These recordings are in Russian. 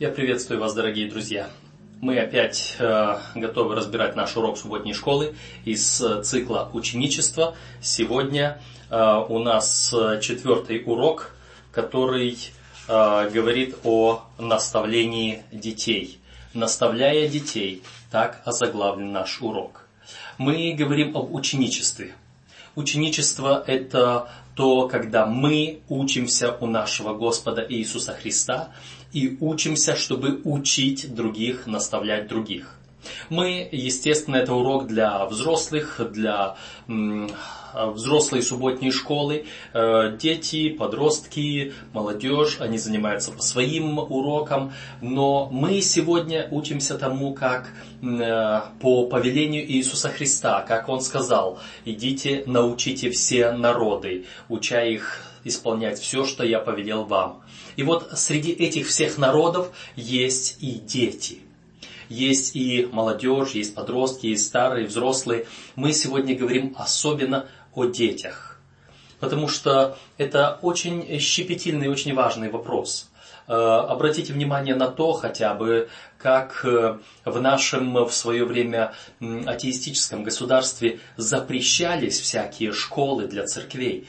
Я приветствую вас, дорогие друзья. Мы опять э, готовы разбирать наш урок субботней школы из э, цикла ученичества. Сегодня э, у нас четвертый урок, который э, говорит о наставлении детей. Наставляя детей, так озаглавлен наш урок. Мы говорим об ученичестве. Ученичество – это то, когда мы учимся у нашего Господа Иисуса Христа и учимся, чтобы учить других, наставлять других. Мы, естественно, это урок для взрослых, для взрослой субботней школы. Э, дети, подростки, молодежь, они занимаются по своим урокам. Но мы сегодня учимся тому, как э, по повелению Иисуса Христа, как Он сказал, идите, научите все народы, уча их исполнять все, что я повелел вам. И вот среди этих всех народов есть и дети. Есть и молодежь, есть подростки, есть старые, взрослые. Мы сегодня говорим особенно о детях. Потому что это очень щепетильный очень важный вопрос. Э, обратите внимание на то хотя бы, как э, в нашем в свое время атеистическом государстве запрещались всякие школы для церквей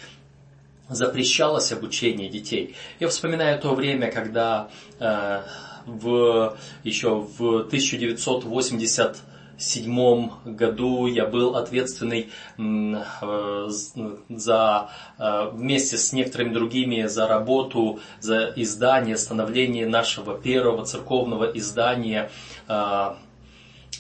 запрещалось обучение детей. Я вспоминаю то время, когда э, в, еще в 1987 году я был ответственный э, за, э, вместе с некоторыми другими за работу, за издание, становление нашего первого церковного издания э,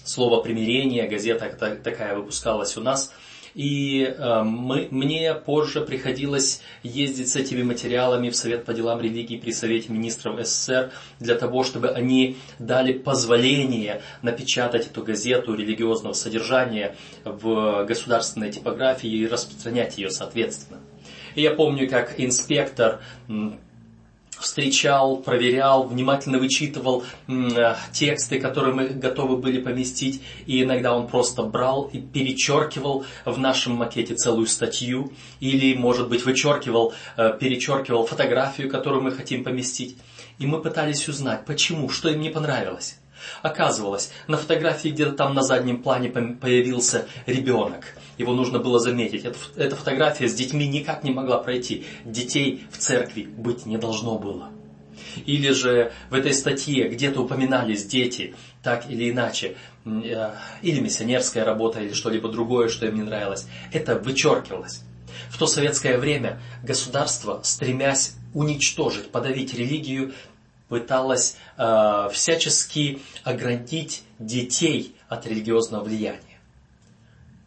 «Слово примирения», газета такая выпускалась у нас – и э, мы, мне позже приходилось ездить с этими материалами в Совет по делам религии при Совете министров СССР для того, чтобы они дали позволение напечатать эту газету религиозного содержания в государственной типографии и распространять ее соответственно. И я помню, как инспектор встречал, проверял, внимательно вычитывал э, тексты, которые мы готовы были поместить, и иногда он просто брал и перечеркивал в нашем макете целую статью, или, может быть, вычеркивал, э, перечеркивал фотографию, которую мы хотим поместить. И мы пытались узнать, почему, что им не понравилось. Оказывалось, на фотографии где-то там на заднем плане появился ребенок. Его нужно было заметить. Эта, фотография с детьми никак не могла пройти. Детей в церкви быть не должно было. Или же в этой статье где-то упоминались дети, так или иначе, э, или миссионерская работа, или что-либо другое, что им не нравилось. Это вычеркивалось. В то советское время государство, стремясь уничтожить, подавить религию, пыталась э, всячески оградить детей от религиозного влияния.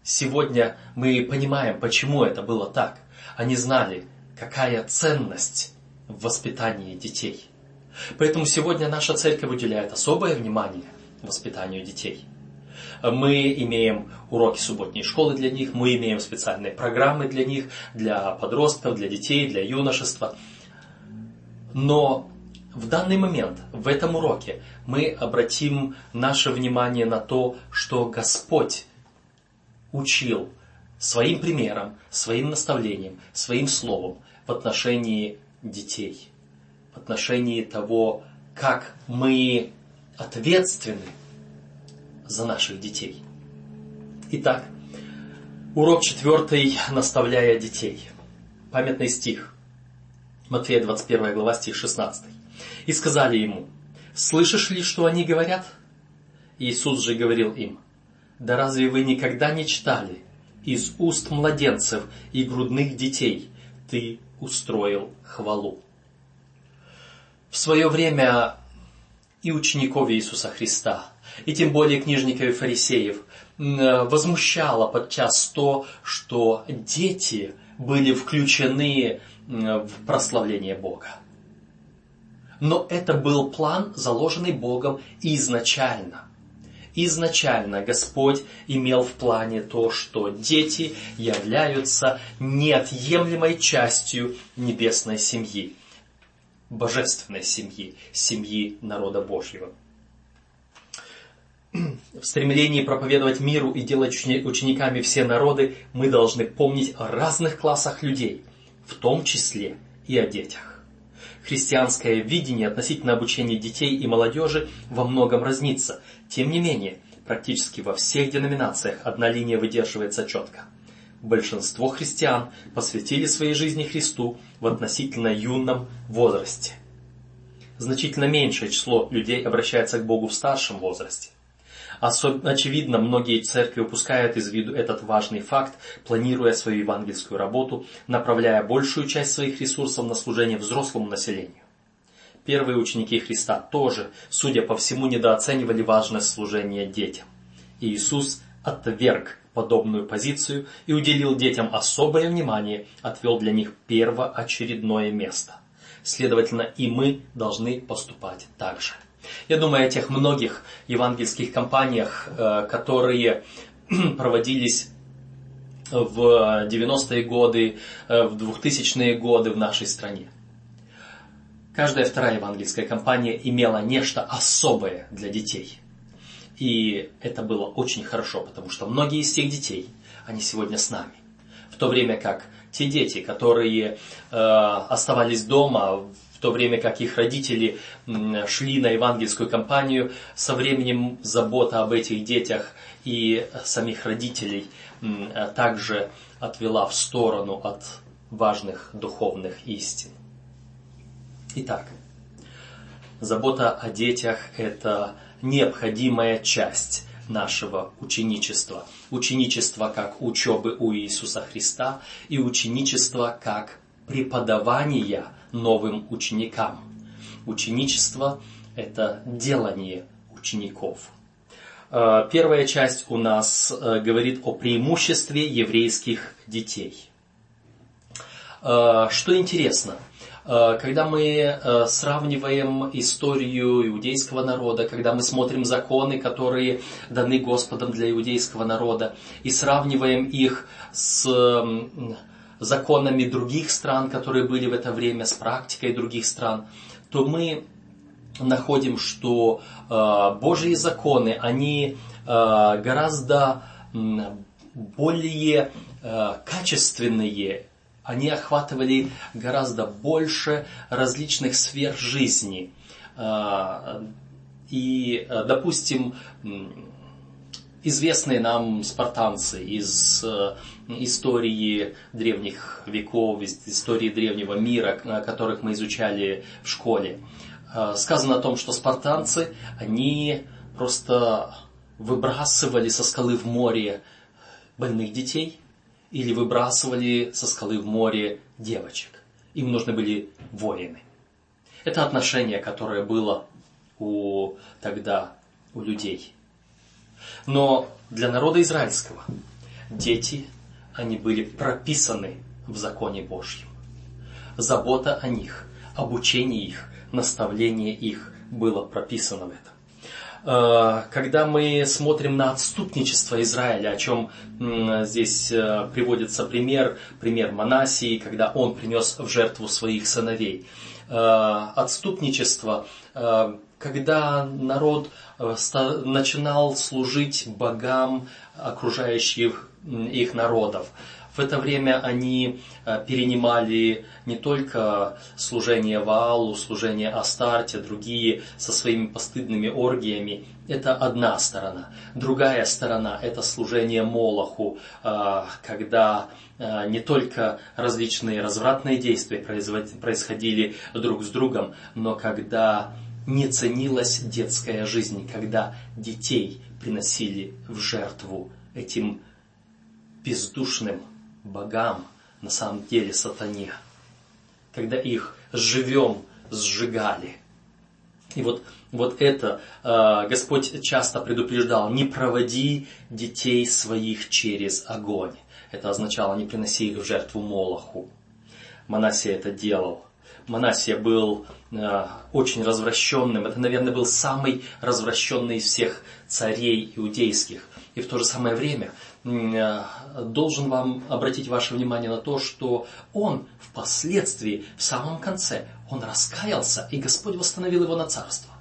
Сегодня мы понимаем, почему это было так. Они знали, какая ценность в воспитании детей. Поэтому сегодня наша церковь уделяет особое внимание воспитанию детей. Мы имеем уроки субботней школы для них, мы имеем специальные программы для них, для подростков, для детей, для юношества. Но в данный момент, в этом уроке, мы обратим наше внимание на то, что Господь учил своим примером, своим наставлением, своим словом в отношении детей, в отношении того, как мы ответственны за наших детей. Итак, урок четвертый, наставляя детей. Памятный стих. Матфея 21 глава, стих 16. И сказали ему, «Слышишь ли, что они говорят?» Иисус же говорил им, «Да разве вы никогда не читали? Из уст младенцев и грудных детей ты устроил хвалу». В свое время и учеников Иисуса Христа, и тем более книжников и фарисеев, возмущало подчас то, что дети были включены в прославление Бога. Но это был план, заложенный Богом изначально. Изначально Господь имел в плане то, что дети являются неотъемлемой частью небесной семьи, божественной семьи, семьи народа Божьего. В стремлении проповедовать миру и делать учениками все народы мы должны помнить о разных классах людей, в том числе и о детях. Христианское видение относительно обучения детей и молодежи во многом разнится. Тем не менее, практически во всех деноминациях одна линия выдерживается четко. Большинство христиан посвятили своей жизни Христу в относительно юном возрасте. Значительно меньшее число людей обращается к Богу в старшем возрасте. Особенно очевидно, многие церкви упускают из виду этот важный факт, планируя свою евангельскую работу, направляя большую часть своих ресурсов на служение взрослому населению. Первые ученики Христа тоже, судя по всему, недооценивали важность служения детям. И Иисус отверг подобную позицию и уделил детям особое внимание, отвел для них первоочередное место. Следовательно, и мы должны поступать так же. Я думаю о тех многих евангельских кампаниях, э, которые проводились в 90-е годы, э, в 2000-е годы в нашей стране. Каждая вторая евангельская кампания имела нечто особое для детей. И это было очень хорошо, потому что многие из тех детей, они сегодня с нами. В то время как те дети, которые э, оставались дома в то время как их родители шли на евангельскую кампанию, со временем забота об этих детях и самих родителей также отвела в сторону от важных духовных истин. Итак, забота о детях – это необходимая часть нашего ученичества. Ученичество как учебы у Иисуса Христа и ученичество как преподавания новым ученикам. Ученичество – это делание учеников. Э, первая часть у нас э, говорит о преимуществе еврейских детей. Э, что интересно, когда мы сравниваем историю иудейского народа, когда мы смотрим законы, которые даны Господом для иудейского народа, и сравниваем их с законами других стран, которые были в это время, с практикой других стран, то мы находим, что э, Божьи законы, они э, гораздо более э, качественные, они охватывали гораздо больше различных сфер жизни. И, допустим, известные нам спартанцы из истории древних веков, истории древнего мира, которых мы изучали в школе. Э, сказано о том, что спартанцы, они просто выбрасывали со скалы в море больных детей или выбрасывали со скалы в море девочек. Им нужны были воины. Это отношение, которое было у, тогда у людей – но для народа израильского дети, они были прописаны в законе Божьем. Забота о них, обучение их, наставление их было прописано в этом. Э, когда мы смотрим на отступничество Израиля, о чем здесь э, приводится пример, пример Манасии, когда он принес в жертву своих сыновей. Э, отступничество когда народ начинал служить богам окружающих их народов. В это время они э, перенимали не только служение Ваалу, служение Астарте, другие со своими постыдными оргиями. Это одна сторона. Другая сторона – это служение Молоху, э, когда не только различные развратные действия происходили друг с другом, но когда не ценилась детская жизнь, когда детей приносили в жертву этим бездушным богам, на самом деле сатане, когда их живем сжигали. И вот, вот это э, Господь часто предупреждал, не проводи детей своих через огонь. Это означало, не приноси их в жертву Молоху. Манасия это делал. Манасия был э, очень развращенным. Это, наверное, был самый развращенный из всех царей иудейских. И в то же самое время должен вам обратить ваше внимание на то, что он впоследствии, в самом конце, он раскаялся, и Господь восстановил его на царство.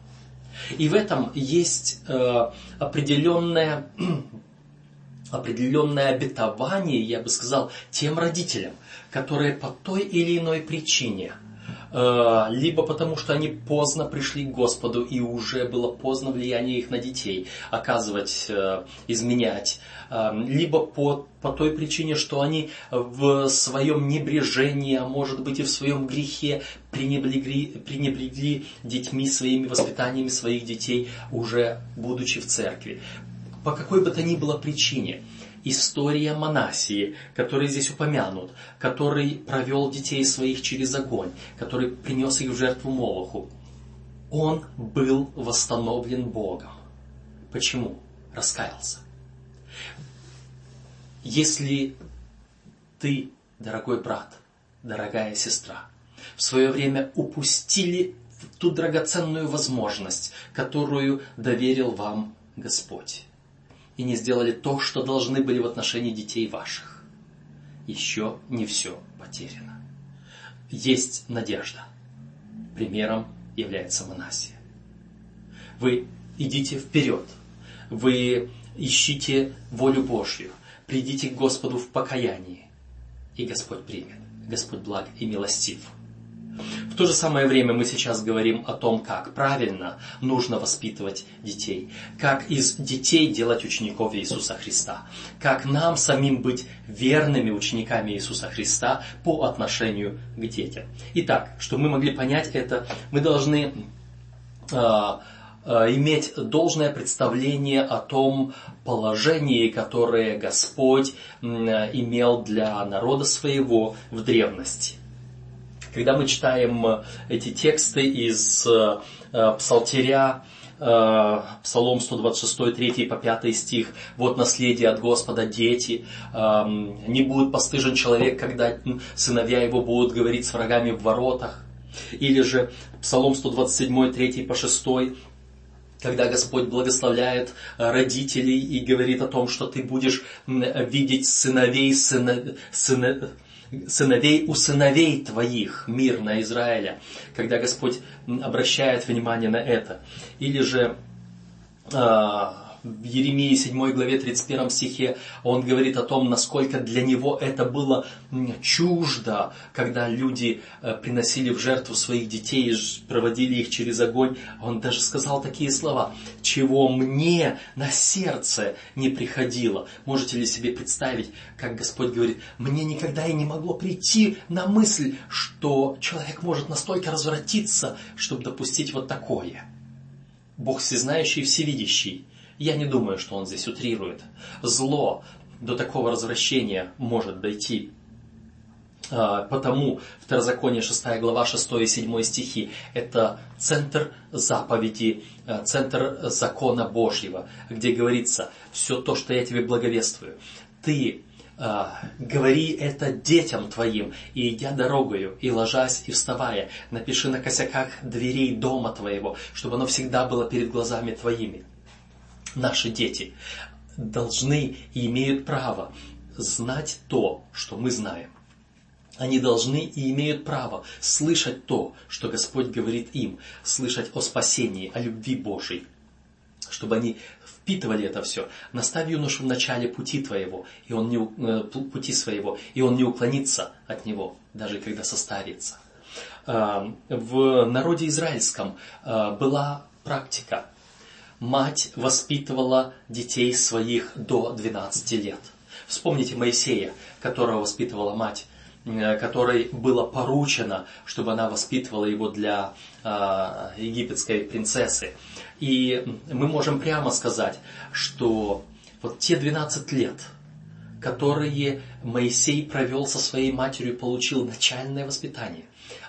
И в этом есть э, определенное, определенное обетование, я бы сказал, тем родителям, которые по той или иной причине – э, либо потому что они поздно пришли к Господу и уже было поздно влияние их на детей оказывать, э, изменять, э, либо по, по той причине, что они в своем небрежении, а может быть и в своем грехе пренебрегли, пренебрегли детьми, своими воспитаниями своих детей, уже будучи в церкви. По какой бы то ни было причине – история Манасии, который здесь упомянут, который провел детей своих через огонь, который принес их в жертву Молоху, он был восстановлен Богом. Почему? Раскаялся. Если ты, дорогой брат, дорогая сестра, в свое время упустили ту драгоценную возможность, которую доверил вам Господь, и не сделали то, что должны были в отношении детей ваших. Еще не все потеряно. Есть надежда. Примером является Манасия. Вы идите вперед. Вы ищите волю Божью. Придите к Господу в покаянии. И Господь примет. Господь благ и милостив. В то же самое время мы сейчас говорим о том, как правильно нужно воспитывать детей, как из детей делать учеников Иисуса Христа, как нам самим быть верными учениками Иисуса Христа по отношению к детям. Итак, чтобы мы могли понять это, мы должны э, иметь должное представление о том положении, которое Господь имел для народа своего в древности. Когда мы читаем э, эти тексты из э, э, Псалтиря, Псалом 126, 3 по 5 стих. Вот наследие от Господа, дети. Эм, не будет постыжен человек, когда сыновья его будут говорить с врагами в воротах. Или же Псалом 127, 3 по 6 когда Господь благословляет родителей и говорит о том, что ты будешь видеть сыновей, сына, сына, сыновей у сыновей твоих, мир на Израиля, когда Господь обращает внимание на это. Или же а, в Еремии 7 главе 31 стихе он говорит о том, насколько для него это было чуждо, когда люди э, приносили в жертву своих детей, проводили их через огонь. Он даже сказал такие слова, чего мне на сердце не приходило. Можете ли себе представить, как Господь говорит, мне никогда и не могло прийти на мысль, что человек может настолько развратиться, чтобы допустить вот такое. Бог всезнающий и всевидящий – я не думаю, что он здесь утрирует. Зло до такого развращения может дойти. А, потому Второзаконие 6 глава 6 и 7 стихи – это центр заповеди, а, центр закона Божьего, где говорится «все то, что я тебе благовествую, ты а, говори это детям твоим, и идя дорогою, и ложась, и вставая, напиши на косяках дверей дома твоего, чтобы оно всегда было перед глазами твоими» наши дети должны и имеют право знать то, что мы знаем. Они должны и имеют право слышать то, что Господь говорит им, слышать о спасении, о любви Божьей, чтобы они впитывали это все. Наставь юношу в начале пути твоего, и он не, э, пути своего, и он не уклонится от него, даже когда состарится. А, в народе израильском а, была практика мать воспитывала детей своих до 12 лет. Вспомните Моисея, которого воспитывала мать, э, которой было поручено, чтобы она воспитывала его для э, египетской принцессы. И мы можем прямо сказать, что вот те 12 лет, которые Моисей провел со своей матерью, получил начальное воспитание,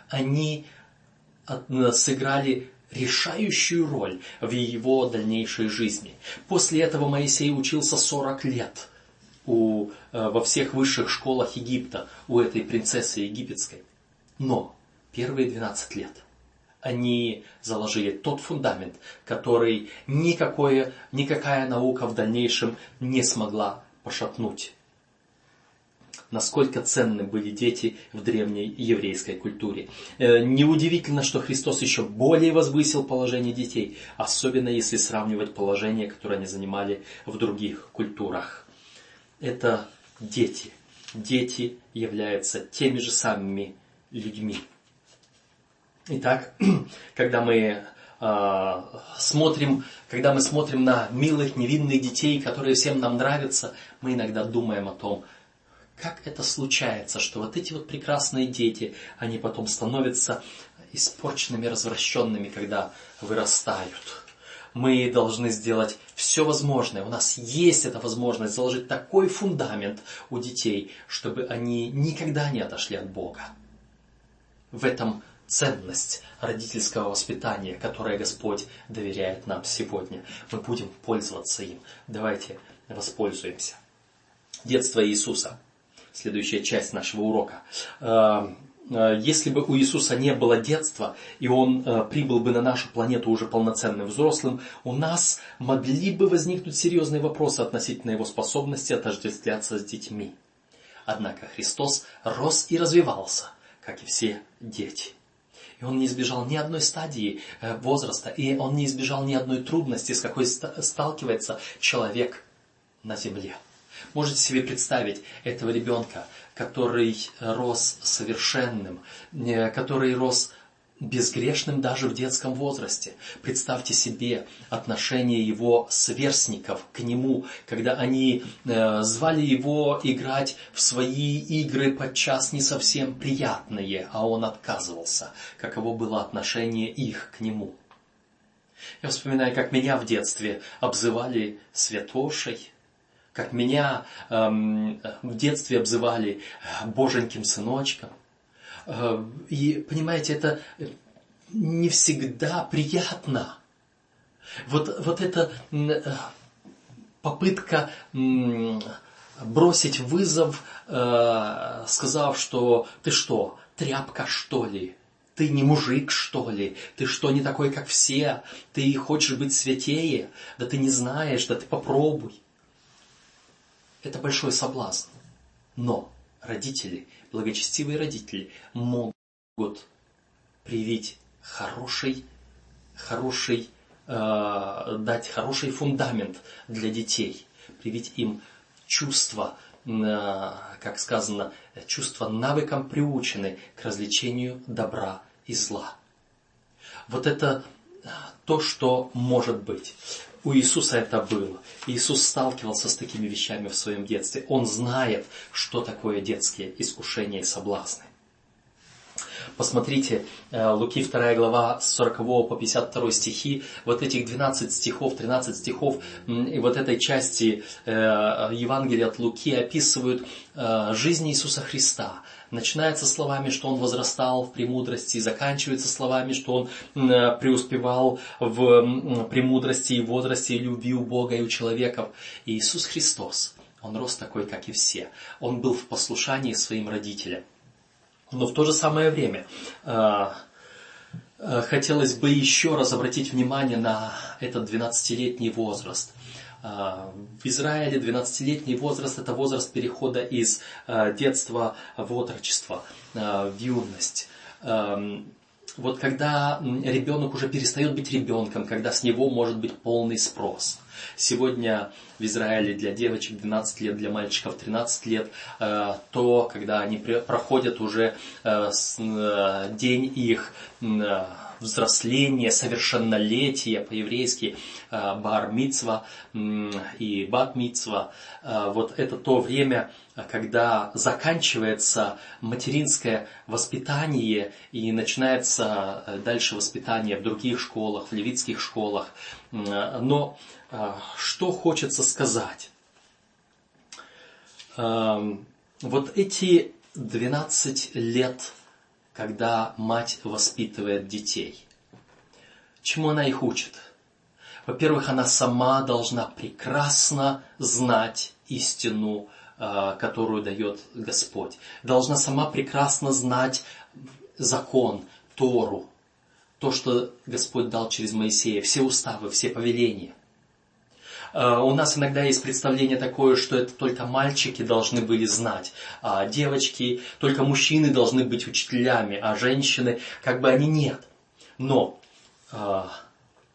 они сыграли решающую роль в его дальнейшей жизни. После этого Моисей учился 40 лет у, э, во всех высших школах Египта у этой принцессы египетской. Но первые 12 лет они заложили тот фундамент, который никакое, никакая наука в дальнейшем не смогла пошатнуть насколько ценны были дети в древней еврейской культуре. Э, неудивительно, что Христос еще более возвысил положение детей, особенно если сравнивать положение, которое они занимали в других культурах. Это дети. Дети являются теми же самыми людьми. Итак, когда мы э, смотрим, когда мы смотрим на милых, невинных детей, которые всем нам нравятся, мы иногда думаем о том, как это случается, что вот эти вот прекрасные дети, они потом становятся испорченными, развращенными, когда вырастают. Мы должны сделать все возможное. У нас есть эта возможность заложить такой фундамент у детей, чтобы они никогда не отошли от Бога. В этом ценность родительского воспитания, которое Господь доверяет нам сегодня. Мы будем пользоваться им. Давайте воспользуемся. Детство Иисуса. Следующая часть нашего урока. Э, э, если бы у Иисуса не было детства, и Он э, прибыл бы на нашу планету уже полноценным взрослым, у нас могли бы возникнуть серьезные вопросы относительно Его способности отождествляться с детьми. Однако Христос рос и развивался, как и все дети. И он не избежал ни одной стадии возраста, и он не избежал ни одной трудности, с какой сталкивается человек на земле. Можете себе представить этого ребенка, который рос совершенным, который рос безгрешным даже в детском возрасте. Представьте себе отношение его сверстников к нему, когда они э, звали его играть в свои игры подчас не совсем приятные, а он отказывался. Каково было отношение их к нему. Я вспоминаю, как меня в детстве обзывали святошей, как меня эм, в детстве обзывали боженьким сыночком. Э, и, понимаете, это не всегда приятно. Вот, вот эта э, попытка бросить вызов, э, сказав, что ты что, тряпка что ли? Ты не мужик, что ли? Ты что, не такой, как все? Ты хочешь быть святее? Да ты не знаешь, да ты попробуй. Это большой соблазн. Но родители, благочестивые родители могут привить хороший, хороший, э, дать хороший фундамент для детей, привить им чувство, э, как сказано, чувство навыком приучены к развлечению добра и зла. Вот это то, что может быть. У Иисуса это было. Иисус сталкивался с такими вещами в своем детстве. Он знает, что такое детские искушения и соблазны. Посмотрите, э, Луки 2 глава с 40 по 52 стихи, вот этих 12 стихов, 13 стихов и вот этой части э, Евангелия от Луки описывают э, жизнь Иисуса Христа. Начинается словами, что он возрастал в премудрости, заканчивается словами, что он преуспевал в премудрости и возрасте и любви у Бога и у человеков. И Иисус Христос, он рос такой, как и все. Он был в послушании своим родителям. Но в то же самое время а, а, хотелось бы еще раз обратить внимание на этот 12-летний возраст. А, в Израиле 12-летний возраст – это возраст перехода из детства в отрочество, в юность. Вот когда ребенок уже перестает быть ребенком, когда с него может быть полный спрос – Сегодня в Израиле для девочек 12 лет, для мальчиков 13 лет, э, то, когда они проходят уже э, э, день их взросления, совершеннолетия по-еврейски, бар мицва и бат мицва. Вот это то время, когда заканчивается материнское воспитание и начинается дальше воспитание в других школах, в левитских школах. Но что хочется сказать? Вот эти 12 лет, когда мать воспитывает детей, чему она их учит? Во-первых, она сама должна прекрасно знать истину, а, которую дает Господь. Должна сама прекрасно знать закон, Тору, то, что Господь дал через Моисея, все уставы, все повеления. Э, у нас иногда есть представление такое, что это только мальчики должны были знать, а девочки, только мужчины должны быть учителями, а женщины, как бы они нет. Но э,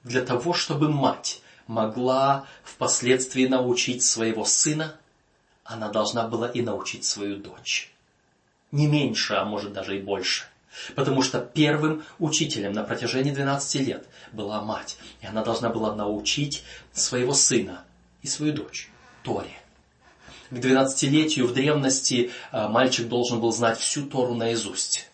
для того, чтобы мать могла впоследствии научить своего сына, она должна была и научить свою дочь. Не меньше, а может даже и больше. Потому что первым учителем на протяжении 12 лет была мать. И она должна была научить своего сына и свою дочь Торе. К 12-летию в древности а, мальчик должен был знать всю Тору наизусть.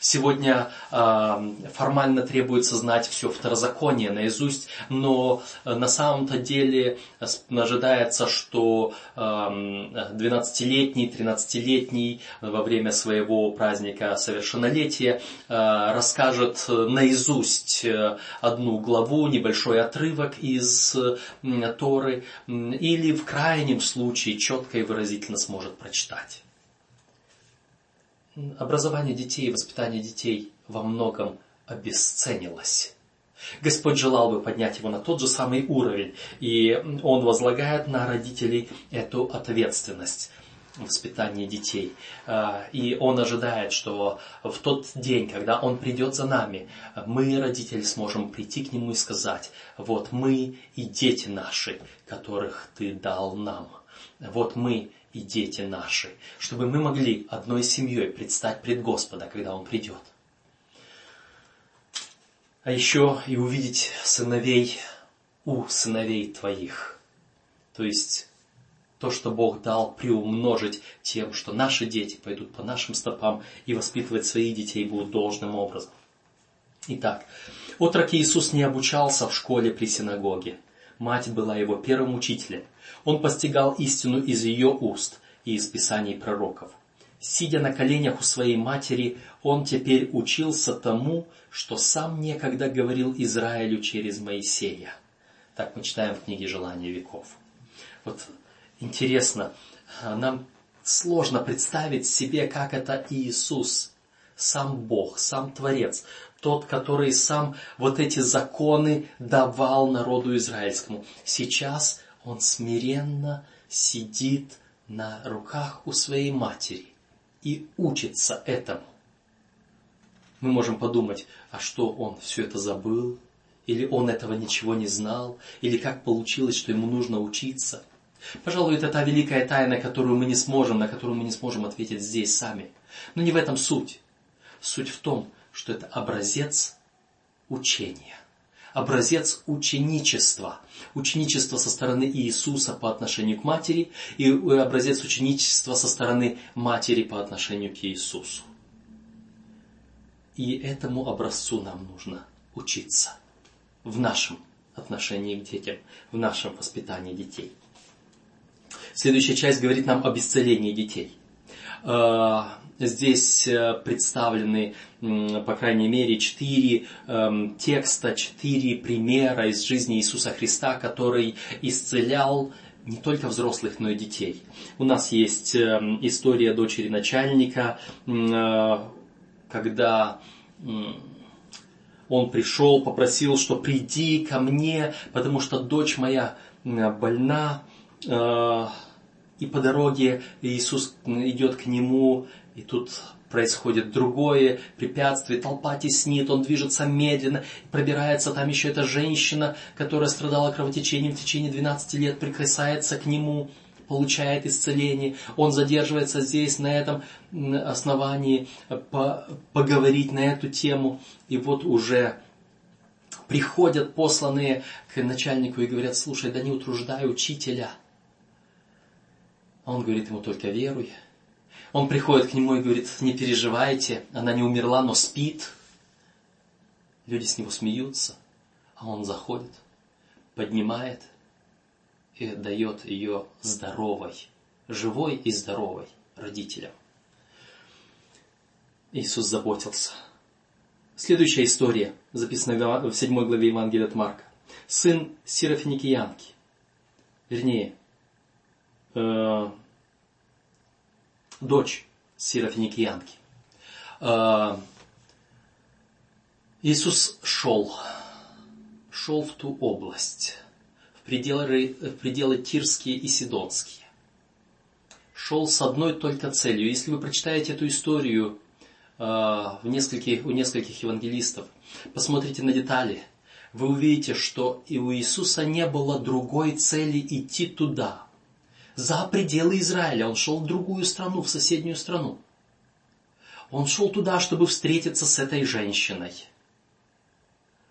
Сегодня э, формально требуется знать все второзаконие наизусть, но э, на самом-то деле э, ожидается, что э, 12-летний, 13-летний во время своего праздника совершеннолетия э, расскажет наизусть э, одну главу, небольшой отрывок из э, Торы, или в крайнем случае четко и выразительно сможет прочитать образование детей и воспитание детей во многом обесценилось. Господь желал бы поднять его на тот же самый уровень, и Он возлагает на родителей эту ответственность воспитания детей. А, и Он ожидает, что в тот день, когда Он придет за нами, мы, родители, сможем прийти к Нему и сказать, вот мы и дети наши, которых Ты дал нам. Вот мы и дети наши, чтобы мы могли одной семьей предстать пред Господа, когда Он придет. А еще и увидеть сыновей у сыновей твоих. То есть то, что Бог дал, приумножить тем, что наши дети пойдут по нашим стопам и воспитывать своих детей будут должным образом. Итак, отроки Иисус не обучался в школе при синагоге. Мать была его первым учителем. Он постигал истину из ее уст и из писаний пророков. Сидя на коленях у своей матери, он теперь учился тому, что сам некогда говорил Израилю через Моисея. Так мы читаем в книге «Желания веков». Вот интересно, нам сложно представить себе, как это Иисус, сам Бог, сам Творец, тот, который сам вот эти законы давал народу израильскому. Сейчас он смиренно сидит на руках у своей матери и учится этому. Мы можем подумать, а что он все это забыл? Или он этого ничего не знал? Или как получилось, что ему нужно учиться? Пожалуй, это та великая тайна, которую мы не сможем, на которую мы не сможем ответить здесь сами. Но не в этом суть. Суть в том, что это образец учения, образец ученичества. Ученичество со стороны Иисуса по отношению к матери и образец ученичества со стороны матери по отношению к Иисусу. И этому образцу нам нужно учиться в нашем отношении к детям, в нашем воспитании детей. Следующая часть говорит нам об исцелении детей. Здесь э, представлены, по крайней мере, четыре эм, текста, четыре примера из жизни Иисуса Христа, который исцелял не только взрослых, но и детей. У нас есть эм, история дочери начальника, э, когда он пришел, попросил, что приди ко мне, потому что дочь моя больна. Э, и по дороге Иисус идет к нему и тут происходит другое препятствие, толпа теснит, он движется медленно, пробирается там еще эта женщина, которая страдала кровотечением в течение 12 лет, прикасается к нему, получает исцеление. Он задерживается здесь, на этом основании, по, поговорить на эту тему. И вот уже приходят посланные к начальнику и говорят, слушай, да не утруждай учителя. А он говорит ему, только веруй. Он приходит к нему и говорит, не переживайте, она не умерла, но спит. Люди с него смеются, а он заходит, поднимает и дает ее здоровой, живой и здоровой родителям. Иисус заботился. Следующая история, записана в 7 главе Евангелия от Марка. Сын Серафиникиянки, вернее, э, дочь Серафиникиянки. А, Иисус шел, шел в ту область, в пределы, в пределы Тирские и Сидонские. Шел с одной только целью. Если вы прочитаете эту историю а, в нескольких, у нескольких евангелистов, посмотрите на детали, вы увидите, что и у Иисуса не было другой цели идти туда – за пределы Израиля. Он шел в другую страну, в соседнюю страну. Он шел туда, чтобы встретиться с этой женщиной.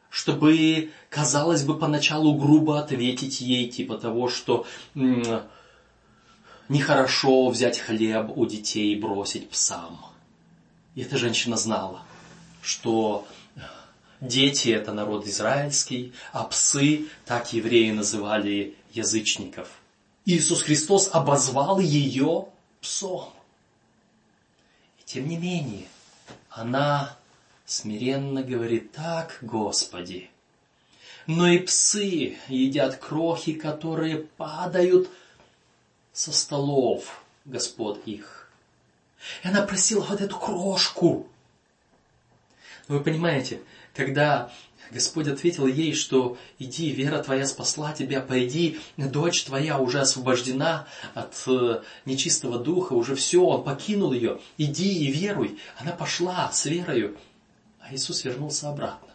Чтобы, казалось бы, поначалу грубо ответить ей, типа того, что нехорошо взять хлеб у детей и бросить псам. И эта женщина знала, что дети – это народ израильский, а псы, так евреи называли язычников. Иисус Христос обозвал ее псом. И тем не менее, она смиренно говорит, так, Господи, но и псы едят крохи, которые падают со столов Господ их. И она просила вот эту крошку. вы понимаете, когда Господь ответил ей, что иди, вера твоя спасла тебя, пойди, дочь твоя уже освобождена от э, нечистого духа, уже все, он покинул ее, иди и веруй. Она пошла с верою, а Иисус вернулся обратно.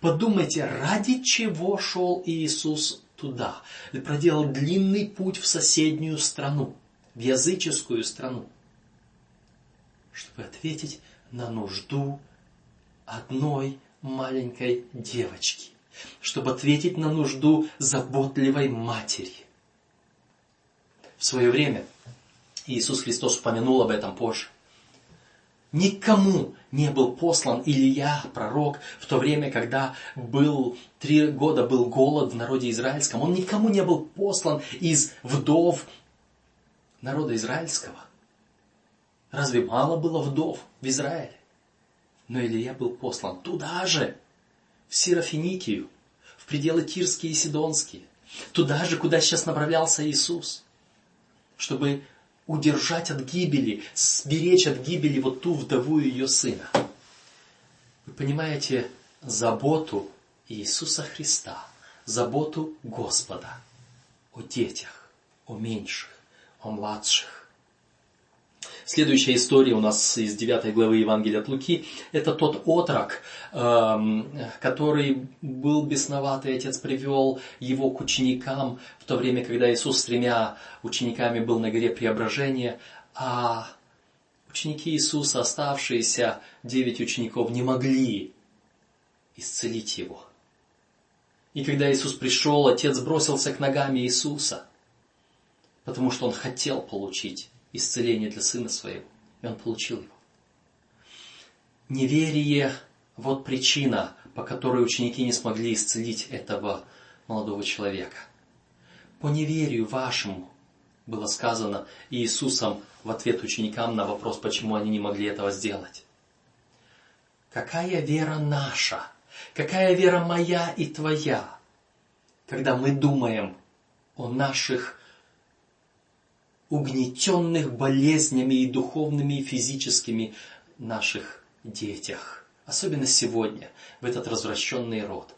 Подумайте, ради чего шел Иисус туда? И проделал длинный путь в соседнюю страну, в языческую страну, чтобы ответить на нужду одной маленькой девочки, чтобы ответить на нужду заботливой матери. В свое время Иисус Христос упомянул об этом позже. Никому не был послан Илья, пророк, в то время, когда был три года был голод в народе израильском. Он никому не был послан из вдов народа израильского. Разве мало было вдов в Израиле? Но Илья был послан туда же, в Сирофиникию, в пределы Тирские и Сидонские, туда же, куда сейчас направлялся Иисус, чтобы удержать от гибели, сберечь от гибели вот ту вдову ее сына. Вы понимаете заботу Иисуса Христа, заботу Господа о детях, о меньших, о младших. Следующая история у нас из 9 главы Евангелия от Луки. Это тот отрок, эм, который был бесноватый. Отец привел его к ученикам в то время, когда Иисус с тремя учениками был на горе Преображения. А ученики Иисуса, оставшиеся девять учеников, не могли исцелить его. И когда Иисус пришел, отец бросился к ногам Иисуса, потому что он хотел получить исцеление для сына своего. И он получил его. Неверие – вот причина, по которой ученики не смогли исцелить этого молодого человека. По неверию вашему было сказано Иисусом в ответ ученикам на вопрос, почему они не могли этого сделать. Какая вера наша? Какая вера моя и твоя? Когда мы думаем о наших угнетенных болезнями и духовными, и физическими наших детях. Особенно сегодня, в этот развращенный род.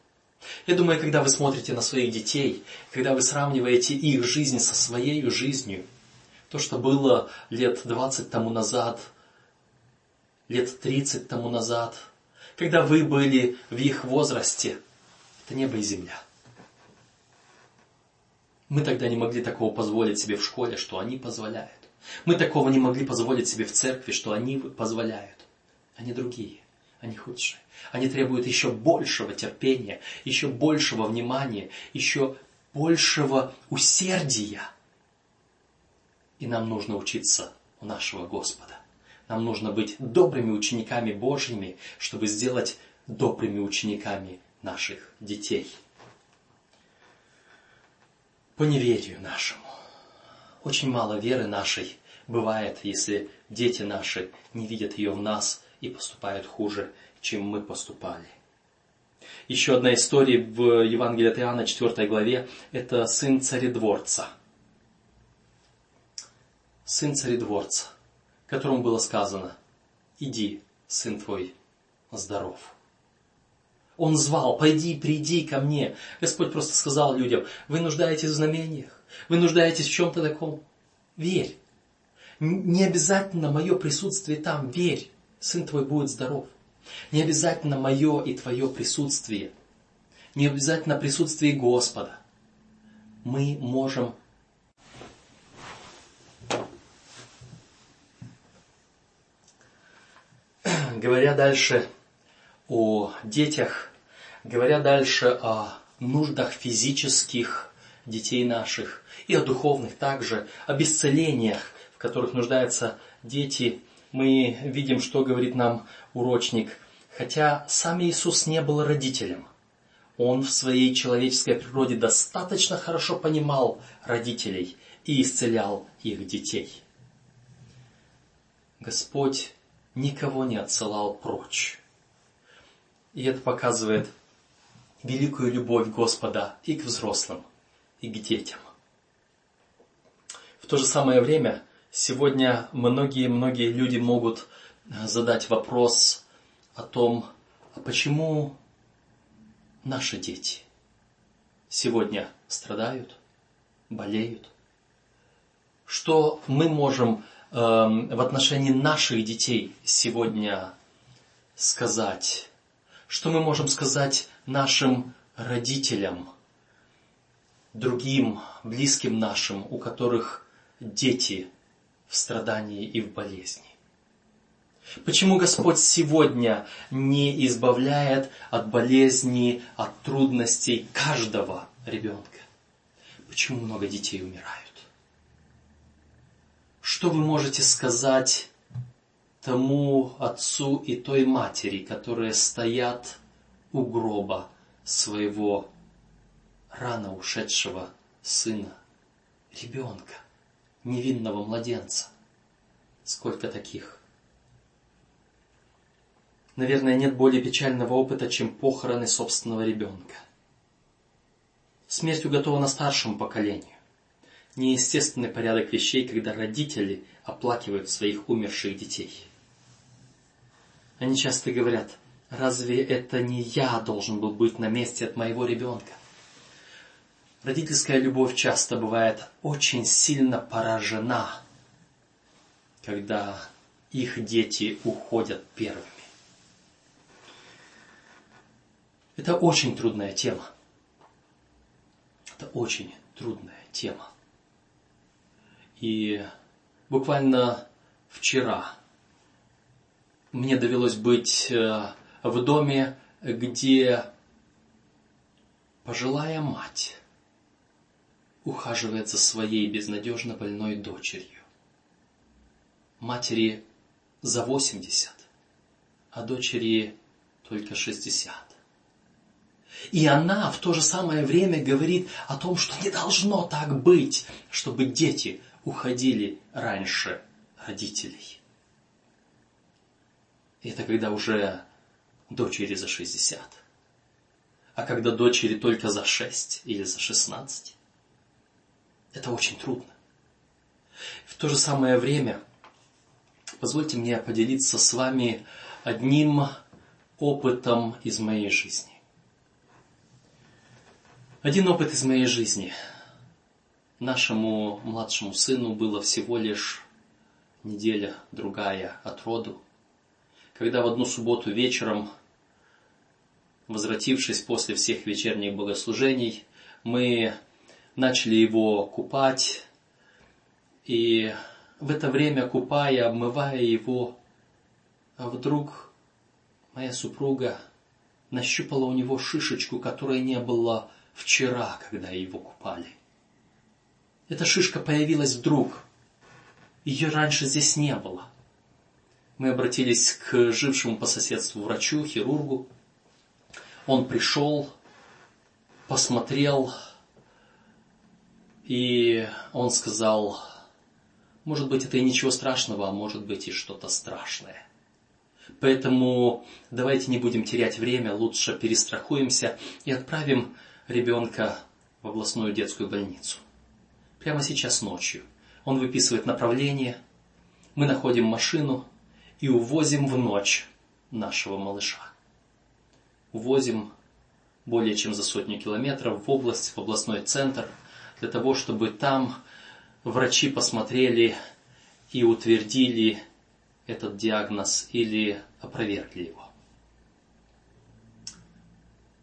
Я думаю, когда вы смотрите на своих детей, когда вы сравниваете их жизнь со своей жизнью, то, что было лет 20 тому назад, лет 30 тому назад, когда вы были в их возрасте, это небо и земля. Мы тогда не могли такого позволить себе в школе, что они позволяют. Мы такого не могли позволить себе в церкви, что они позволяют. Они другие, они худшие. Они требуют еще большего терпения, еще большего внимания, еще большего усердия. И нам нужно учиться у нашего Господа. Нам нужно быть добрыми учениками Божьими, чтобы сделать добрыми учениками наших детей по неверию нашему. Очень мало веры нашей бывает, если дети наши не видят ее в нас и поступают хуже, чем мы поступали. Еще одна история в Евангелии от Иоанна, 4 главе, это сын царедворца. Сын царедворца, которому было сказано, иди, сын твой здоров. Он звал, пойди, приди ко мне. Господь просто сказал людям, вы нуждаетесь в знамениях, вы нуждаетесь в чем-то таком. Верь. Не обязательно мое присутствие там, верь. Сын твой будет здоров. Не обязательно мое и твое присутствие. Не обязательно присутствие Господа. Мы можем говоря дальше о детях, говоря дальше о нуждах физических детей наших и о духовных также, об исцелениях, в которых нуждаются дети, мы видим, что говорит нам урочник. Хотя сам Иисус не был родителем, он в своей человеческой природе достаточно хорошо понимал родителей и исцелял их детей. Господь никого не отсылал прочь. И это показывает великую любовь Господа и к взрослым, и к детям. В то же самое время сегодня многие-многие люди могут задать вопрос о том, а почему наши дети сегодня страдают, болеют? Что мы можем э, в отношении наших детей сегодня сказать? Что мы можем сказать нашим родителям, другим, близким нашим, у которых дети в страдании и в болезни. Почему Господь сегодня не избавляет от болезни, от трудностей каждого ребенка? Почему много детей умирают? Что вы можете сказать тому отцу и той матери, которые стоят у гроба своего рано ушедшего сына, ребенка, невинного младенца. Сколько таких? Наверное, нет более печального опыта, чем похороны собственного ребенка. Смерть уготована старшему поколению. Неестественный порядок вещей, когда родители оплакивают своих умерших детей. Они часто говорят – Разве это не я должен был быть на месте от моего ребенка? Родительская любовь часто бывает очень сильно поражена, когда их дети уходят первыми. Это очень трудная тема. Это очень трудная тема. И буквально вчера мне довелось быть э, в доме, где пожилая мать ухаживает за своей безнадежно больной дочерью. Матери за 80, а дочери только 60. И она в то же самое время говорит о том, что не должно так быть, чтобы дети уходили раньше родителей. И это когда уже дочери за 60. А когда дочери только за 6 или за 16, это очень трудно. В то же самое время, позвольте мне поделиться с вами одним опытом из моей жизни. Один опыт из моей жизни. Нашему младшему сыну было всего лишь неделя, другая от роду когда в одну субботу вечером, возвратившись после всех вечерних богослужений, мы начали его купать, и в это время, купая, обмывая его, а вдруг моя супруга нащупала у него шишечку, которой не было вчера, когда его купали. Эта шишка появилась вдруг. Ее раньше здесь не было мы обратились к жившему по соседству врачу, хирургу. Он пришел, посмотрел, и он сказал, может быть, это и ничего страшного, а может быть и что-то страшное. Поэтому давайте не будем терять время, лучше перестрахуемся и отправим ребенка в областную детскую больницу. Прямо сейчас ночью. Он выписывает направление, мы находим машину, и увозим в ночь нашего малыша. Увозим более чем за сотню километров в область, в областной центр, для того, чтобы там врачи посмотрели и утвердили этот диагноз или опровергли его.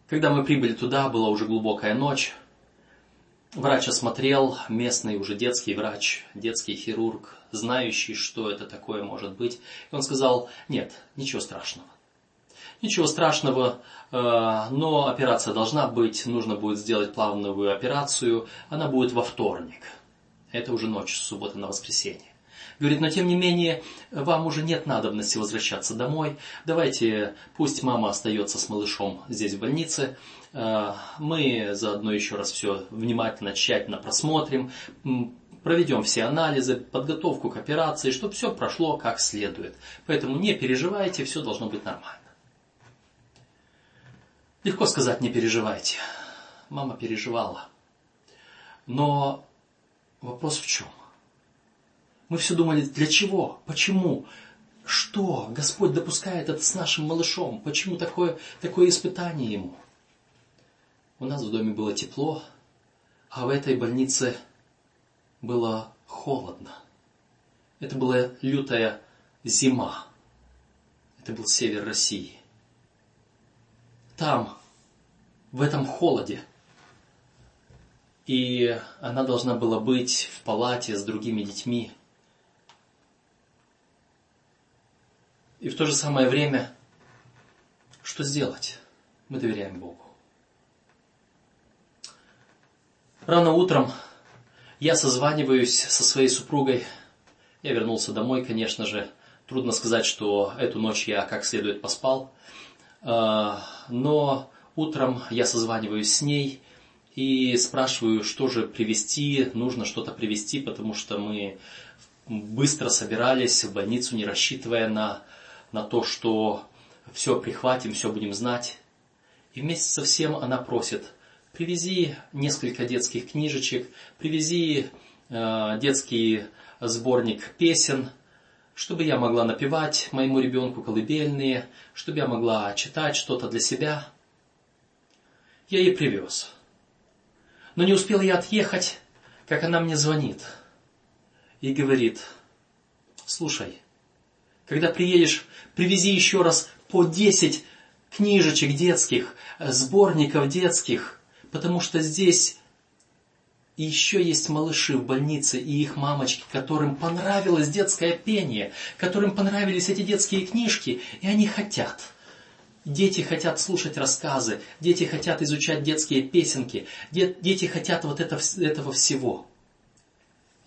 Когда мы прибыли туда, была уже глубокая ночь. врач осмотрел, местный уже детский врач, детский хирург, знающий, что это такое может быть. И он сказал, нет, ничего страшного. Ничего страшного, э, но операция должна быть, нужно будет сделать плавную операцию, она будет во вторник. Это уже ночь с субботы на воскресенье. Говорит, но тем не менее, вам уже нет надобности возвращаться домой. Давайте, пусть мама остается с малышом здесь в больнице. Э, мы заодно еще раз все внимательно, тщательно просмотрим, проведем все анализы, подготовку к операции, чтобы все прошло как следует. Поэтому не переживайте, все должно быть нормально. Легко сказать, не переживайте. Мама переживала. Но вопрос в чем? Мы все думали, для чего? Почему? Что Господь допускает это с нашим малышом? Почему такое, такое испытание ему? У нас в доме было тепло, а в этой больнице было холодно. Это была лютая зима. Это был север России. Там, в этом холоде. И она должна была быть в палате с другими детьми. И в то же самое время, что сделать? Мы доверяем Богу. Рано утром я созваниваюсь со своей супругой. Я вернулся домой, конечно же. Трудно сказать, что эту ночь я как следует поспал. А, но утром я созваниваюсь с ней и спрашиваю, что же привезти, нужно что-то привезти, потому что мы быстро собирались в больницу, не рассчитывая на на то, что все прихватим, все будем знать. И вместе со всем она просит, привези несколько детских книжечек, привези э, детский сборник песен, чтобы я могла напевать моему ребенку колыбельные, чтобы я могла читать что-то для себя. Я ей привез. Но не успел я отъехать, как она мне звонит и говорит, слушай, когда приедешь, привези еще раз по 10 книжечек детских, сборников детских, потому что здесь еще есть малыши в больнице и их мамочки, которым понравилось детское пение, которым понравились эти детские книжки, и они хотят. Дети хотят слушать рассказы, дети хотят изучать детские песенки, дети хотят вот это, этого всего.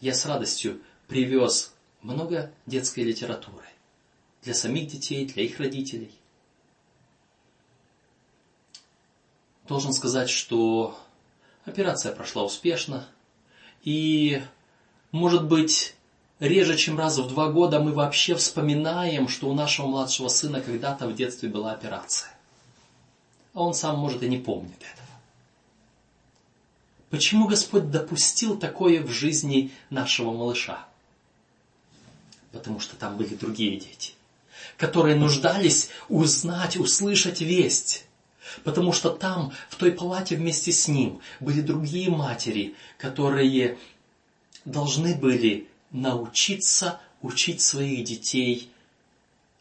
Я с радостью привез много детской литературы для самих детей, для их родителей. Должен сказать, что операция прошла успешно. И, может быть, реже, чем раз в два года мы вообще вспоминаем, что у нашего младшего сына когда-то в детстве была операция. А он сам, может, и не помнит этого. Почему Господь допустил такое в жизни нашего малыша? Потому что там были другие дети которые нуждались узнать, услышать весть. Потому что там, в той палате вместе с ним, были другие матери, которые должны были научиться учить своих детей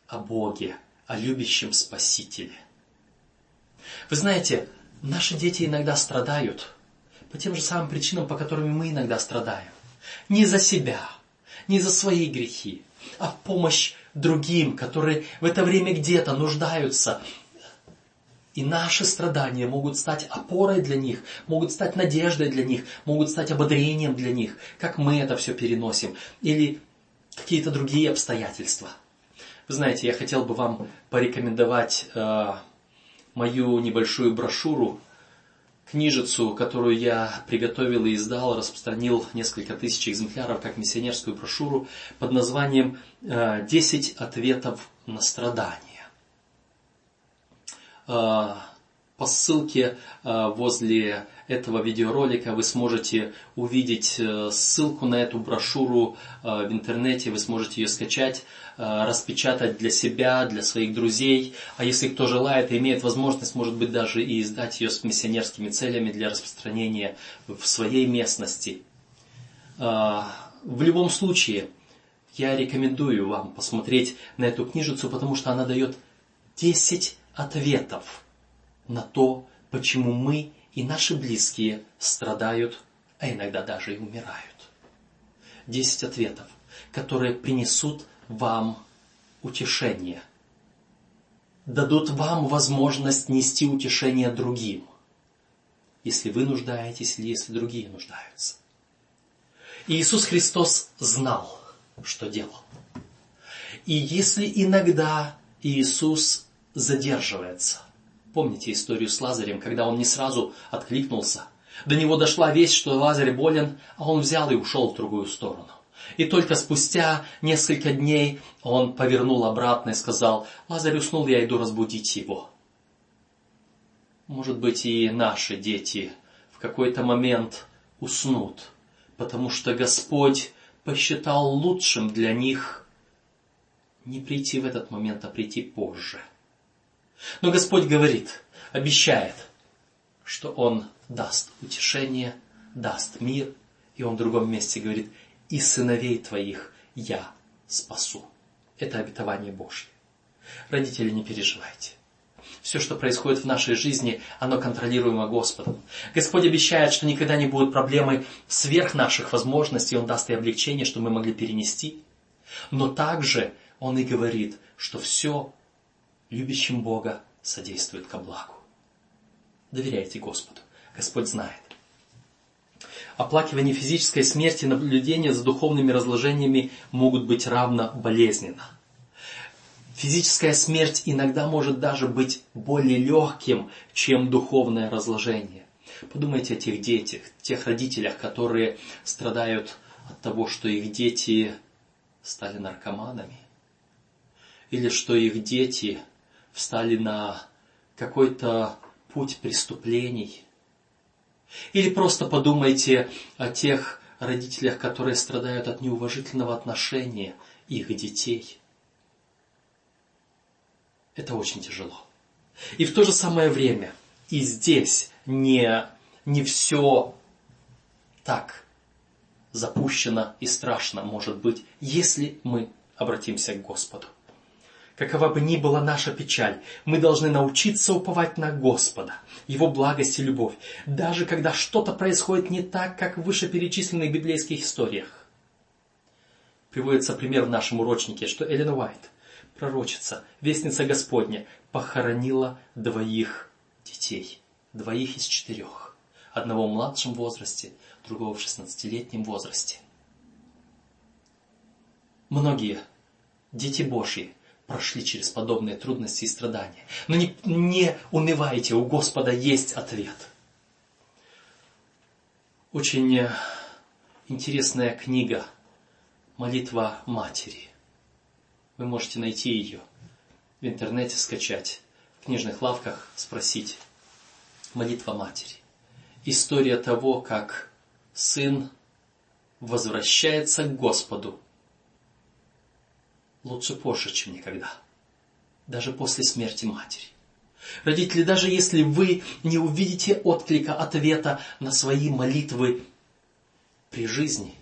о Боге, о любящем Спасителе. Вы знаете, наши дети иногда страдают по тем же самым причинам, по которым мы иногда страдаем. Не за себя, не за свои грехи, а в помощь другим, которые в это время где-то нуждаются. И наши страдания могут стать опорой для них, могут стать надеждой для них, могут стать ободрением для них, как мы это все переносим, или какие-то другие обстоятельства. Вы знаете, я хотел бы вам порекомендовать э, мою небольшую брошюру книжицу, которую я приготовил и издал, распространил несколько тысяч экземпляров как миссионерскую брошюру под названием «10 ответов на страдания». Э, по ссылке э, возле этого видеоролика вы сможете увидеть э, ссылку на эту брошюру в интернете, вы сможете ее скачать, распечатать для себя, для своих друзей. А если кто желает и имеет возможность, может быть, даже и издать ее с миссионерскими целями для распространения в своей местности. В любом случае, я рекомендую вам посмотреть на эту книжицу, потому что она дает 10 ответов на то, почему мы и наши близкие страдают а иногда даже и умирают. Десять ответов, которые принесут вам утешение, дадут вам возможность нести утешение другим, если вы нуждаетесь или если другие нуждаются. Иисус Христос знал, что делал. И если иногда Иисус задерживается, помните историю с Лазарем, когда он не сразу откликнулся, до него дошла весть, что Лазарь болен, а он взял и ушел в другую сторону. И только спустя несколько дней он повернул обратно и сказал, Лазарь уснул, я иду разбудить его. Может быть и наши дети в какой-то момент уснут, потому что Господь посчитал лучшим для них не прийти в этот момент, а прийти позже. Но Господь говорит, обещает, что Он даст утешение, даст мир, и Он в другом месте говорит, и сыновей твоих я спасу. Это обетование Божье. Родители, не переживайте. Все, что происходит в нашей жизни, оно контролируемо Господом. Господь обещает, что никогда не будет проблемы сверх наших возможностей, Он даст и облегчение, что мы могли перенести. Но также Он и говорит, что все любящим Бога содействует ко благу. Доверяйте Господу. Господь знает. Оплакивание физической смерти и наблюдение за духовными разложениями могут быть равно болезненно. Физическая смерть иногда может даже быть более легким, чем духовное разложение. Подумайте о тех детях, тех родителях, которые страдают от того, что их дети стали наркоманами. Или что их дети встали на какой-то путь преступлений. Или просто подумайте о тех родителях, которые страдают от неуважительного отношения их детей. Это очень тяжело. И в то же самое время и здесь не, не все так запущено и страшно может быть, если мы обратимся к Господу. Какова бы ни была наша печаль, мы должны научиться уповать на Господа, Его благость и любовь, даже когда что-то происходит не так, как в вышеперечисленных библейских историях. Приводится пример в нашем урочнике, что Эллен Уайт, пророчица, вестница Господня, похоронила двоих детей, двоих из четырех. Одного в младшем возрасте, другого в 16-летнем возрасте. Многие дети Божьи прошли через подобные трудности и страдания. Но не, не унывайте, у Господа есть ответ. Очень интересная книга «Молитва матери». Вы можете найти ее в интернете, скачать, в книжных лавках спросить. «Молитва матери». История того, как сын возвращается к Господу лучше позже, чем никогда. Даже после смерти матери. Родители, даже если вы не увидите отклика, ответа на свои молитвы при жизни,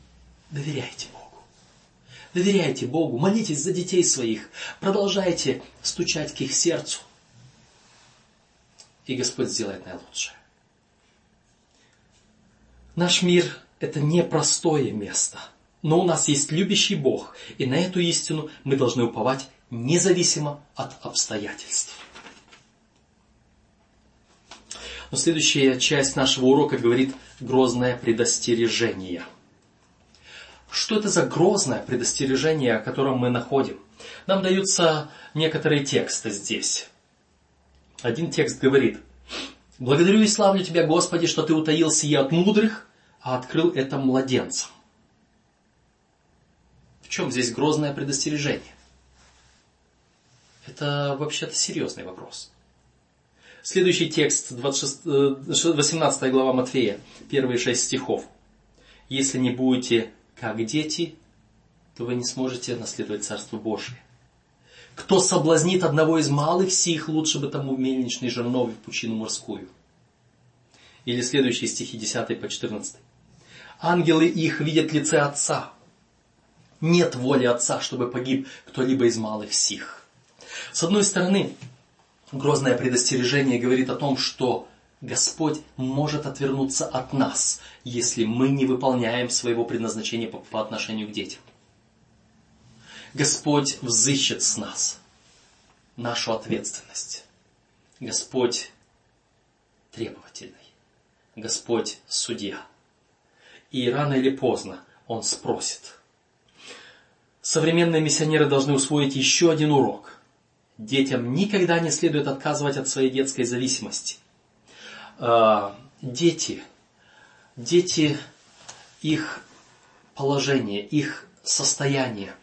доверяйте Богу. Доверяйте Богу, молитесь за детей своих, продолжайте стучать к их сердцу. И Господь сделает наилучшее. Наш мир – это непростое место – но у нас есть любящий Бог, и на эту истину мы должны уповать независимо от обстоятельств. Но следующая часть нашего урока говорит грозное предостережение. Что это за грозное предостережение, о котором мы находим? Нам даются некоторые тексты здесь. Один текст говорит, «Благодарю и славлю Тебя, Господи, что Ты утаил сие от мудрых, а открыл это младенцам» чем здесь грозное предостережение? Это вообще-то серьезный вопрос. Следующий текст, 26, 18 э, глава Матфея, первые шесть стихов. «Если не будете как дети, то вы не сможете наследовать Царство Божие. Кто соблазнит одного из малых сих, лучше бы тому в мельничной жернове в пучину морскую». Или следующие стихи 10 по 14. «Ангелы их видят лице Отца, нет воли Отца, чтобы погиб кто-либо из малых сих. С одной стороны, грозное предостережение говорит о том, что Господь может отвернуться от нас, если мы не выполняем своего предназначения по, по отношению к детям. Господь взыщет с нас нашу ответственность. Господь требовательный. Господь судья. И рано или поздно Он спросит. Современные миссионеры должны усвоить еще один урок. Детям никогда не следует отказывать от своей детской зависимости. А, дети, дети, их положение, их состояние,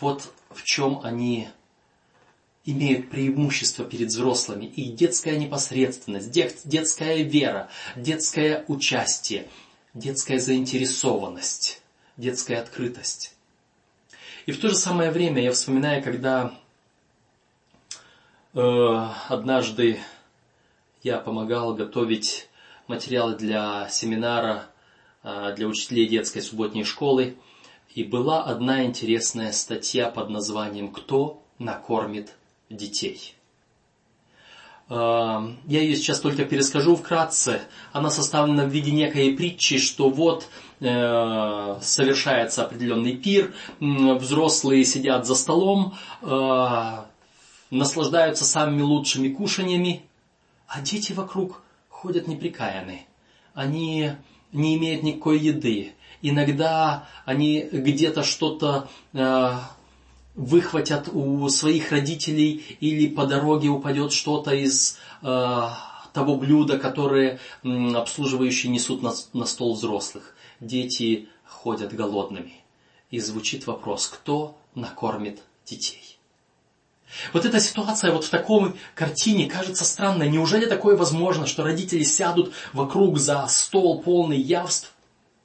вот в чем они имеют преимущество перед взрослыми. И детская непосредственность, детская вера, детское участие, детская заинтересованность, детская открытость. И в то же самое время я вспоминаю, когда э, однажды я помогал готовить материалы для семинара э, для учителей детской субботней школы. И была одна интересная статья под названием «Кто накормит детей?». Э, я ее сейчас только перескажу вкратце. Она составлена в виде некой притчи, что вот э, совершается определенный пир, взрослые сидят за столом, наслаждаются самыми лучшими кушаньями, а дети вокруг ходят неприкаянные. Они не имеют никакой еды. Иногда они где-то что-то э, выхватят у своих родителей или по дороге упадет что-то из э, того блюда, которое э, обслуживающие несут на, на стол взрослых. Дети ходят голодными. И звучит вопрос, кто накормит детей? Вот эта ситуация вот в такой картине кажется странной. Неужели такое возможно, что родители сядут вокруг за стол полный явств,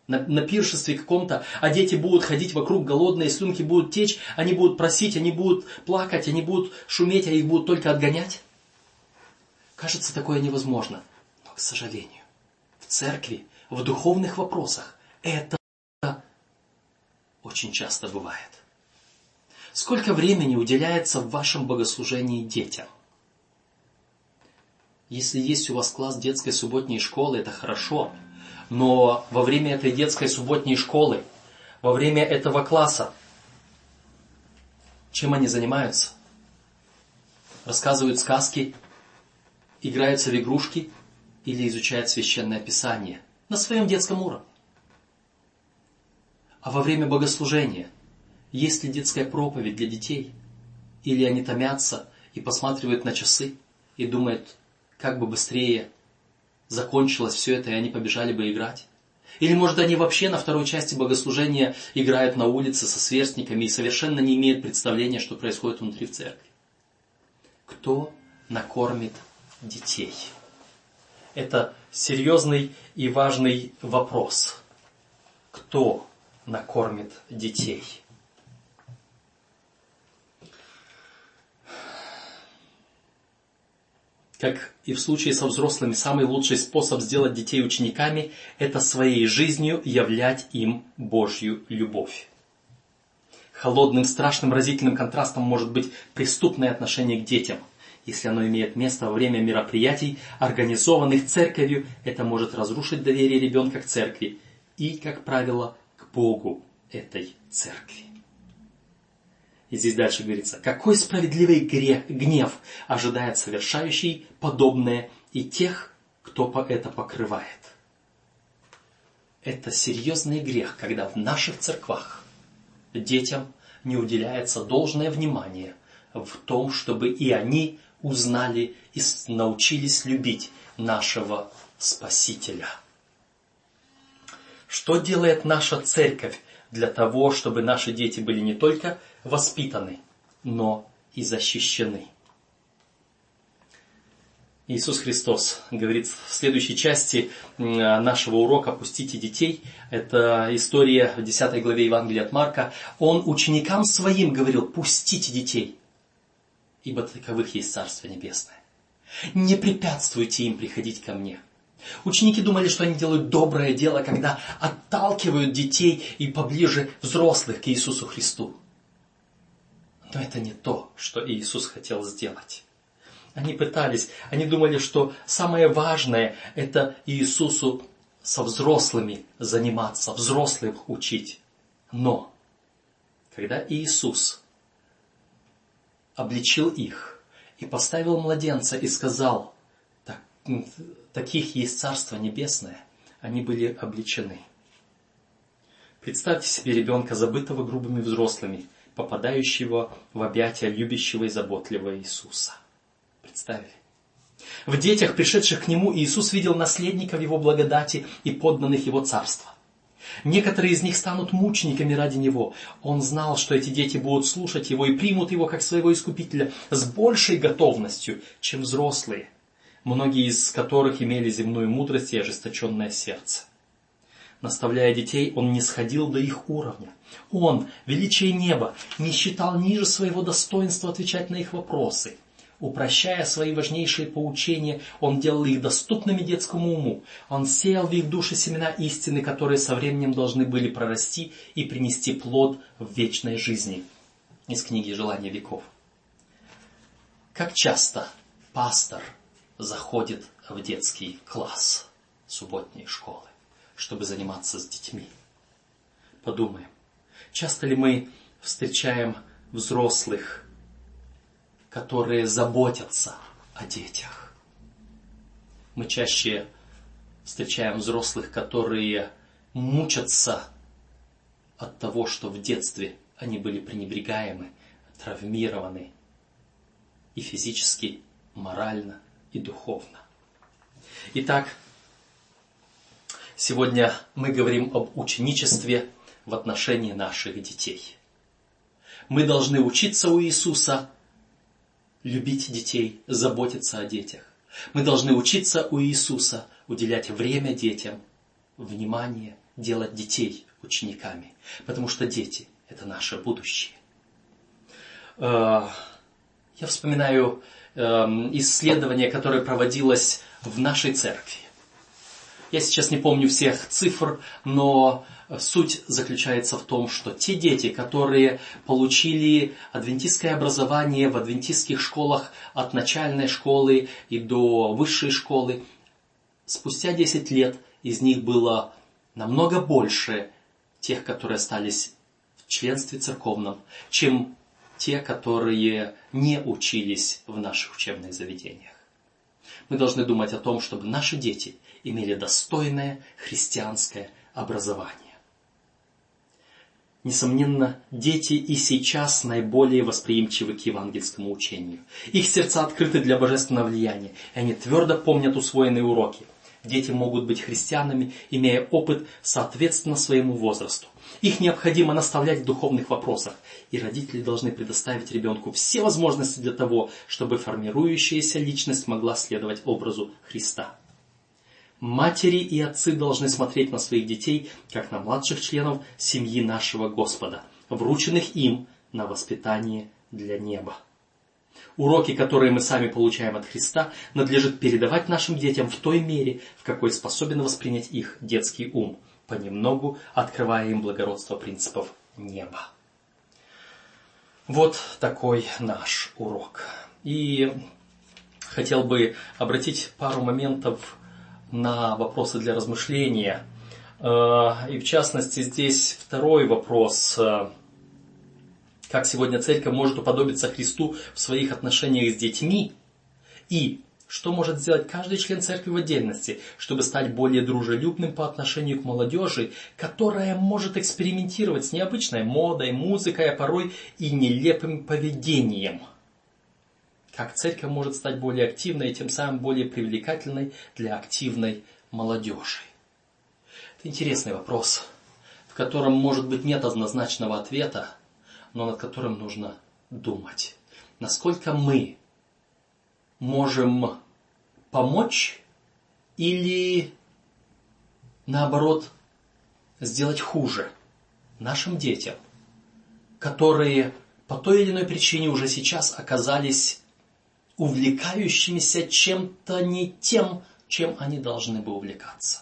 на, на пиршестве каком-то, а дети будут ходить вокруг голодные, слюнки будут течь, они будут просить, они будут плакать, они будут шуметь, а их будут только отгонять? Кажется, такое невозможно. Но, к сожалению, в церкви, в духовных вопросах это очень часто бывает. Сколько времени уделяется в вашем богослужении детям? Если есть у вас класс детской субботней школы, это хорошо. Но во время этой детской субботней школы, во время этого класса, чем они занимаются? Рассказывают сказки, играются в игрушки или изучают священное писание на своем детском уровне. А во время богослужения – есть ли детская проповедь для детей? Или они томятся и посматривают на часы и думают, как бы быстрее закончилось все это, и они побежали бы играть? Или, может, они вообще на второй части богослужения играют на улице со сверстниками и совершенно не имеют представления, что происходит внутри в церкви? Кто накормит детей? Это серьезный и важный вопрос. Кто накормит детей? Как и в случае со взрослыми, самый лучший способ сделать детей учениками – это своей жизнью являть им Божью любовь. Холодным, страшным, разительным контрастом может быть преступное отношение к детям. Если оно имеет место во время мероприятий, организованных церковью, это может разрушить доверие ребенка к церкви и, как правило, к Богу этой церкви. И здесь дальше говорится, какой справедливый грех, гнев ожидает совершающий подобное и тех, кто это покрывает. Это серьезный грех, когда в наших церквах детям не уделяется должное внимание в том, чтобы и они узнали и научились любить нашего Спасителя. Что делает наша церковь для того, чтобы наши дети были не только воспитаны, но и защищены. Иисус Христос говорит в следующей части нашего урока «Пустите детей». Это история в 10 главе Евангелия от Марка. Он ученикам своим говорил «Пустите детей, ибо таковых есть Царство Небесное. Не препятствуйте им приходить ко мне». Ученики думали, что они делают доброе дело, когда отталкивают детей и поближе взрослых к Иисусу Христу. Но это не то, что Иисус хотел сделать. Они пытались, они думали, что самое важное это Иисусу со взрослыми заниматься, взрослых учить. Но, когда Иисус обличил их и поставил младенца и сказал, так, таких есть Царство Небесное, они были обличены. Представьте себе ребенка, забытого грубыми взрослыми, попадающего в объятия любящего и заботливого Иисуса. Представили? В детях, пришедших к Нему, Иисус видел наследников Его благодати и подданных Его царства. Некоторые из них станут мучениками ради Него. Он знал, что эти дети будут слушать Его и примут Его как своего Искупителя с большей готовностью, чем взрослые, многие из которых имели земную мудрость и ожесточенное сердце. Наставляя детей, он не сходил до их уровня. Он, величие неба, не считал ниже своего достоинства отвечать на их вопросы. Упрощая свои важнейшие поучения, он делал их доступными детскому уму. Он сеял в их души семена истины, которые со временем должны были прорасти и принести плод в вечной жизни. Из книги «Желания веков». Как часто пастор заходит в детский класс субботней школы, чтобы заниматься с детьми? Подумаем, часто ли мы встречаем взрослых, которые заботятся о детях. Мы чаще встречаем взрослых, которые мучатся от того, что в детстве они были пренебрегаемы, травмированы и физически, морально и духовно. Итак, сегодня мы говорим об ученичестве в отношении наших детей. Мы должны учиться у Иисуса любить детей, заботиться о детях. Мы должны учиться у Иисуса уделять время детям, внимание, делать детей учениками, потому что дети – это наше будущее. Э, я вспоминаю исследование, которое проводилось в нашей церкви. Я сейчас не помню всех цифр, но суть заключается в том, что те дети, которые получили адвентистское образование в адвентистских школах от начальной школы и до высшей школы, спустя 10 лет из них было намного больше тех, которые остались в членстве церковном, чем те, которые не учились в наших учебных заведениях. Мы должны думать о том, чтобы наши дети имели достойное христианское образование. Несомненно, дети и сейчас наиболее восприимчивы к евангельскому учению. Их сердца открыты для божественного влияния, и они твердо помнят усвоенные уроки. Дети могут быть христианами, имея опыт соответственно своему возрасту. Их необходимо наставлять в духовных вопросах, и родители должны предоставить ребенку все возможности для того, чтобы формирующаяся личность могла следовать образу Христа. Матери и отцы должны смотреть на своих детей, как на младших членов семьи нашего Господа, врученных им на воспитание для неба. Уроки, которые мы сами получаем от Христа, надлежит передавать нашим детям в той мере, в какой способен воспринять их детский ум, понемногу открывая им благородство принципов неба. Вот такой наш урок. И хотел бы обратить пару моментов на вопросы для размышления. Э, и в частности здесь второй вопрос. Как сегодня церковь может уподобиться Христу в своих отношениях с детьми? И что может сделать каждый член церкви в отдельности, чтобы стать более дружелюбным по отношению к молодежи, которая может экспериментировать с необычной модой, музыкой, а порой и нелепым поведением – как церковь может стать более активной и тем самым более привлекательной для активной молодежи? Это интересный вопрос, в котором может быть нет однозначного ответа, но над которым нужно думать. Насколько мы можем помочь или наоборот сделать хуже нашим детям, которые по той или иной причине уже сейчас оказались увлекающимися чем-то не тем, чем они должны бы увлекаться.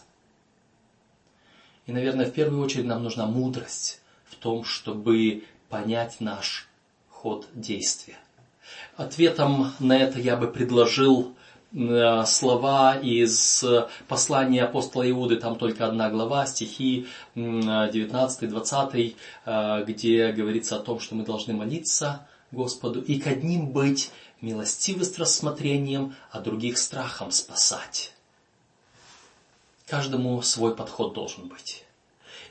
И, наверное, в первую очередь нам нужна мудрость в том, чтобы понять наш ход действия. Ответом на это я бы предложил Э, слова из послания апостола Иуды, там только одна глава, стихи 19-20, э, где говорится о том, что мы должны молиться Господу и к одним быть милостивы с рассмотрением, а других страхом спасать. Каждому свой подход должен быть.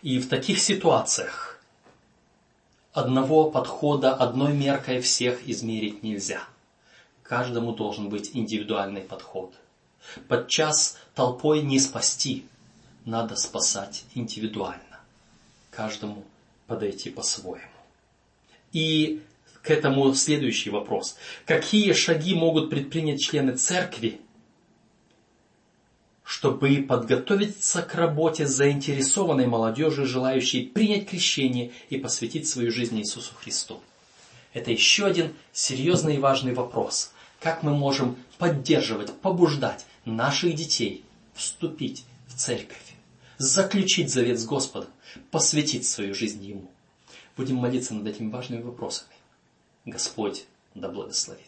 И в таких ситуациях одного подхода, одной меркой всех измерить нельзя – Каждому должен быть индивидуальный подход. Подчас толпой не спасти, надо спасать индивидуально. Каждому подойти по-своему. И к этому следующий вопрос. Какие шаги могут предпринять члены церкви, чтобы подготовиться к работе заинтересованной молодежью, желающей принять крещение и посвятить свою жизнь Иисусу Христу? Это еще один серьезный и важный вопрос как мы можем поддерживать, побуждать наших детей вступить в церковь, заключить завет с Господом, посвятить свою жизнь Ему. Будем молиться над этими важными вопросами. Господь да благословит.